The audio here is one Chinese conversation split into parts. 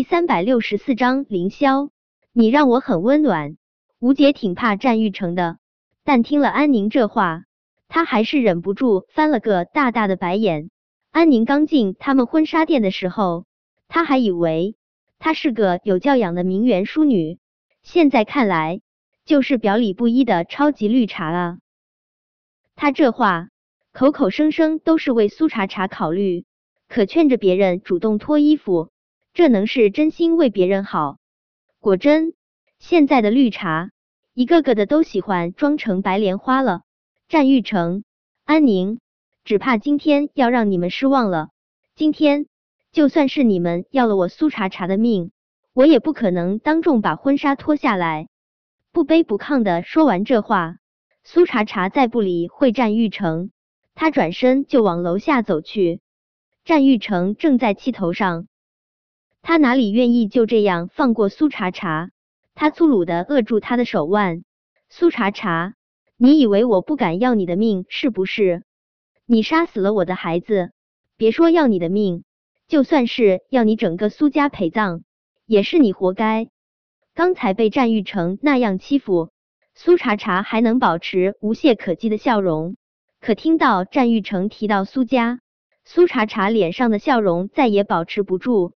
第三百六十四章凌霄，你让我很温暖。吴姐挺怕战玉成的，但听了安宁这话，她还是忍不住翻了个大大的白眼。安宁刚进他们婚纱店的时候，她还以为她是个有教养的名媛淑女，现在看来就是表里不一的超级绿茶啊！她这话口口声声都是为苏茶茶考虑，可劝着别人主动脱衣服，这能是真心为别人好？果真。现在的绿茶，一个个的都喜欢装成白莲花了。战玉成、安宁，只怕今天要让你们失望了。今天就算是你们要了我苏茶茶的命，我也不可能当众把婚纱脱下来。不卑不亢的说完这话，苏茶茶再不理会战玉成，他转身就往楼下走去。战玉成正在气头上，他哪里愿意就这样放过苏茶茶？他粗鲁的扼住他的手腕，苏茶茶，你以为我不敢要你的命是不是？你杀死了我的孩子，别说要你的命，就算是要你整个苏家陪葬，也是你活该。刚才被战玉成那样欺负，苏茶茶还能保持无懈可击的笑容，可听到战玉成提到苏家，苏茶茶脸上的笑容再也保持不住，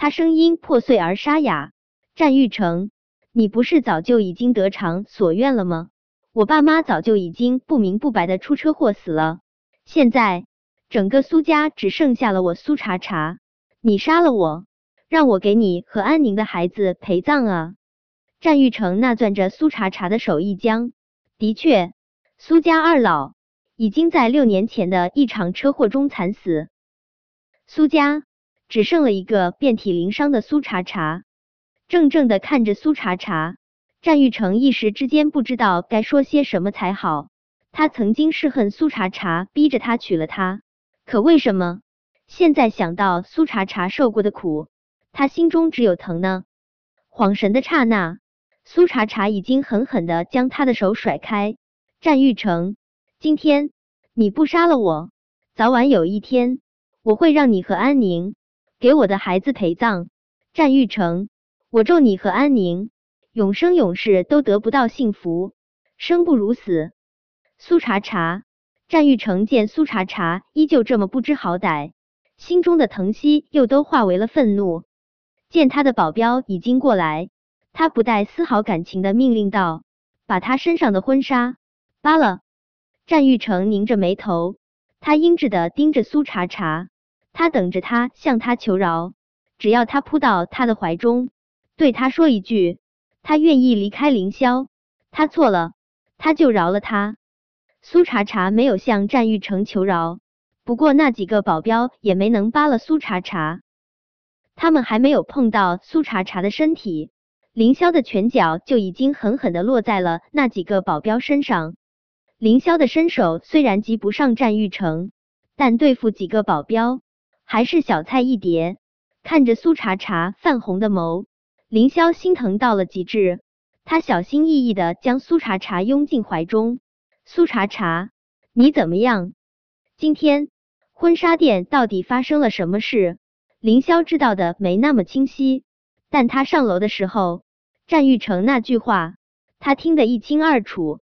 他声音破碎而沙哑：“战玉成。”你不是早就已经得偿所愿了吗？我爸妈早就已经不明不白的出车祸死了，现在整个苏家只剩下了我苏茶茶。你杀了我，让我给你和安宁的孩子陪葬啊！战玉成那攥着苏茶茶的手一僵，的确，苏家二老已经在六年前的一场车祸中惨死，苏家只剩了一个遍体鳞伤的苏茶茶。怔怔的看着苏茶茶，战玉成一时之间不知道该说些什么才好。他曾经是恨苏茶茶逼着他娶了她，可为什么现在想到苏茶茶受过的苦，他心中只有疼呢？恍神的刹那，苏茶茶已经狠狠的将他的手甩开。战玉成，今天你不杀了我，早晚有一天我会让你和安宁给我的孩子陪葬。战玉成。我咒你和安宁永生永世都得不到幸福，生不如死。苏茶茶，战玉成见苏茶茶依旧这么不知好歹，心中的疼惜又都化为了愤怒。见他的保镖已经过来，他不带丝毫感情的命令道：“把他身上的婚纱扒了。”战玉成拧着眉头，他阴鸷的盯着苏茶茶，他等着他向他求饶，只要他扑到他的怀中。对他说一句，他愿意离开凌霄，他错了，他就饶了他。苏茶茶没有向战玉成求饶，不过那几个保镖也没能扒了苏茶茶。他们还没有碰到苏茶茶的身体，凌霄的拳脚就已经狠狠的落在了那几个保镖身上。凌霄的身手虽然及不上战玉成，但对付几个保镖还是小菜一碟。看着苏茶茶泛红的眸。凌霄心疼到了极致，他小心翼翼的将苏茶茶拥进怀中。苏茶茶，你怎么样？今天婚纱店到底发生了什么事？凌霄知道的没那么清晰，但他上楼的时候，战玉成那句话，他听得一清二楚。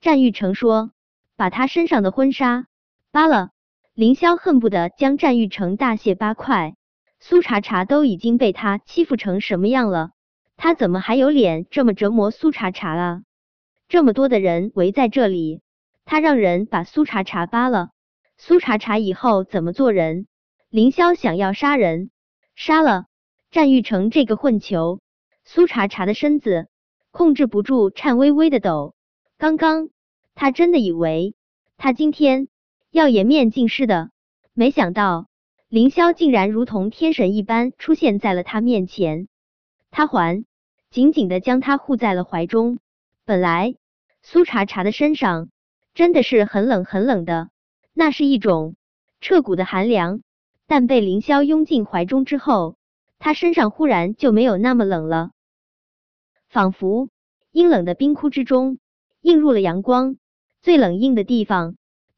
战玉成说，把他身上的婚纱扒了。凌霄恨不得将战玉成大卸八块。苏茶茶都已经被他欺负成什么样了，他怎么还有脸这么折磨苏茶茶啊？这么多的人围在这里，他让人把苏茶茶扒了，苏茶茶以后怎么做人？凌霄想要杀人，杀了战玉成这个混球。苏茶茶的身子控制不住颤巍巍的抖，刚刚他真的以为他今天要颜面尽失的，没想到。凌霄竟然如同天神一般出现在了他面前，他还紧紧的将他护在了怀中。本来苏茶茶的身上真的是很冷很冷的，那是一种彻骨的寒凉。但被凌霄拥进怀中之后，他身上忽然就没有那么冷了，仿佛阴冷的冰窟之中映入了阳光，最冷硬的地方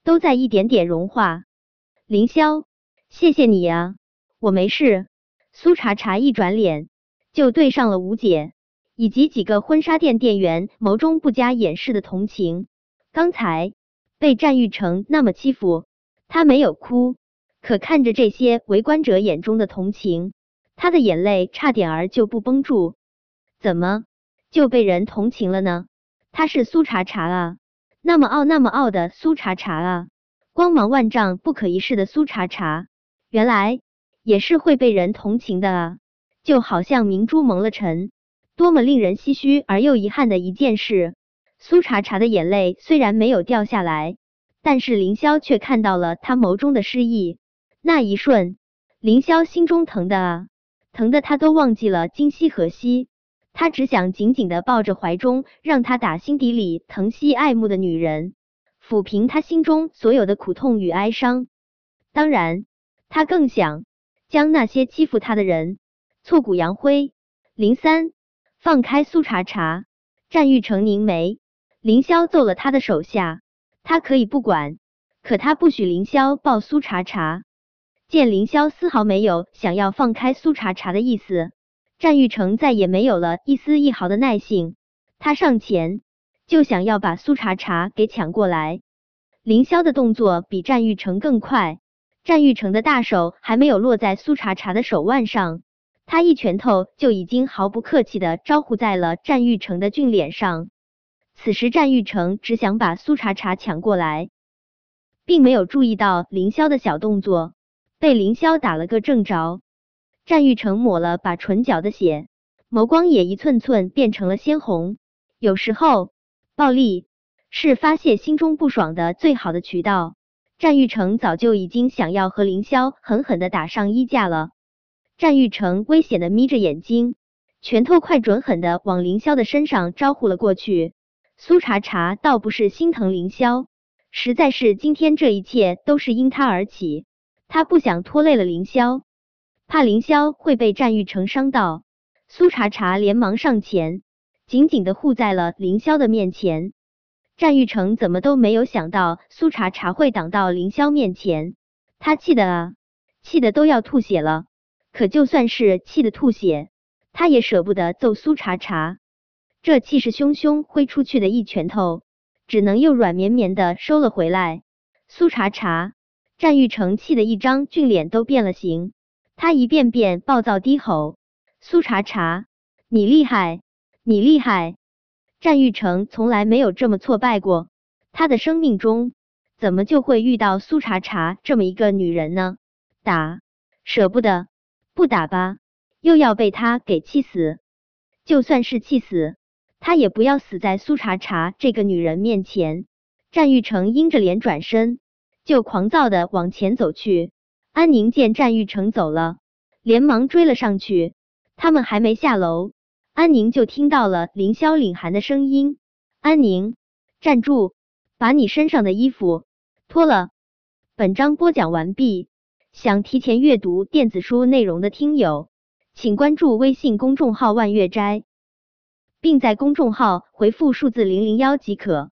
都在一点点融化。凌霄。谢谢你呀，我没事。苏茶茶一转脸就对上了吴姐以及几个婚纱店店员眸中不加掩饰的同情。刚才被战玉成那么欺负，他没有哭，可看着这些围观者眼中的同情，他的眼泪差点儿就不绷住。怎么就被人同情了呢？他是苏茶茶啊，那么傲那么傲的苏茶茶啊，光芒万丈、不可一世的苏茶茶，原来也是会被人同情的啊！就好像明珠蒙了尘，多么令人唏嘘而又遗憾的一件事。苏茶茶的眼泪虽然没有掉下来，但是凌霄却看到了他眸中的失意。那一瞬，凌霄心中疼的啊，疼的他都忘记了今夕何夕。他只想紧紧的抱着怀中让他打心底里疼惜爱慕的女人，抚平他心中所有的苦痛与哀伤。当然，他更想将那些欺负他的人挫骨扬灰。零三，放开苏茶茶，战玉成凝眉。凌霄揍了他的手下，他可以不管，可他不许凌霄抱苏茶茶。见凌霄丝毫没有想要放开苏茶茶的意思，战玉成再也没有了一丝一毫的耐性。他上前就想要把苏茶茶给抢过来。凌霄的动作比战玉成更快，战玉成的大手还没有落在苏茶茶的手腕上，他一拳头就已经毫不客气的招呼在了战玉成的俊脸上。此时，战玉成只想把苏茶茶抢过来，并没有注意到凌霄的小动作，被凌霄打了个正着。战玉成抹了把唇角的血，眸光也一寸寸变成了鲜红。有时候，暴力是发泄心中不爽的最好的渠道。战玉成早就已经想要和凌霄狠狠的打上衣架了。战玉成危险的眯着眼睛，拳头快准狠的往凌霄的身上招呼了过去。苏茶茶倒不是心疼凌霄，实在是今天这一切都是因他而起，他不想拖累了凌霄，怕凌霄会被战玉成伤到。苏茶茶连忙上前，紧紧的护在了凌霄的面前。战玉成怎么都没有想到苏茶茶会挡到凌霄面前，他气的啊，气的都要吐血了。可就算是气的吐血，他也舍不得揍苏茶茶。这气势汹汹挥出去的一拳头，只能又软绵绵的收了回来。苏茶茶，战玉成气的一张俊脸都变了形，他一遍遍暴躁低吼：“苏茶茶，你厉害，你厉害！”战玉成从来没有这么挫败过，他的生命中怎么就会遇到苏茶茶这么一个女人呢？打，舍不得，不打吧，又要被他给气死。就算是气死。他也不要死在苏茶茶这个女人面前。战玉成阴着脸转身，就狂躁的往前走去。安宁见战玉成走了，连忙追了上去。他们还没下楼，安宁就听到了凌霄领寒的声音：“安宁，站住，把你身上的衣服脱了。”本章播讲完毕。想提前阅读电子书内容的听友，请关注微信公众号“万月斋”。并在公众号回复数字零零幺即可。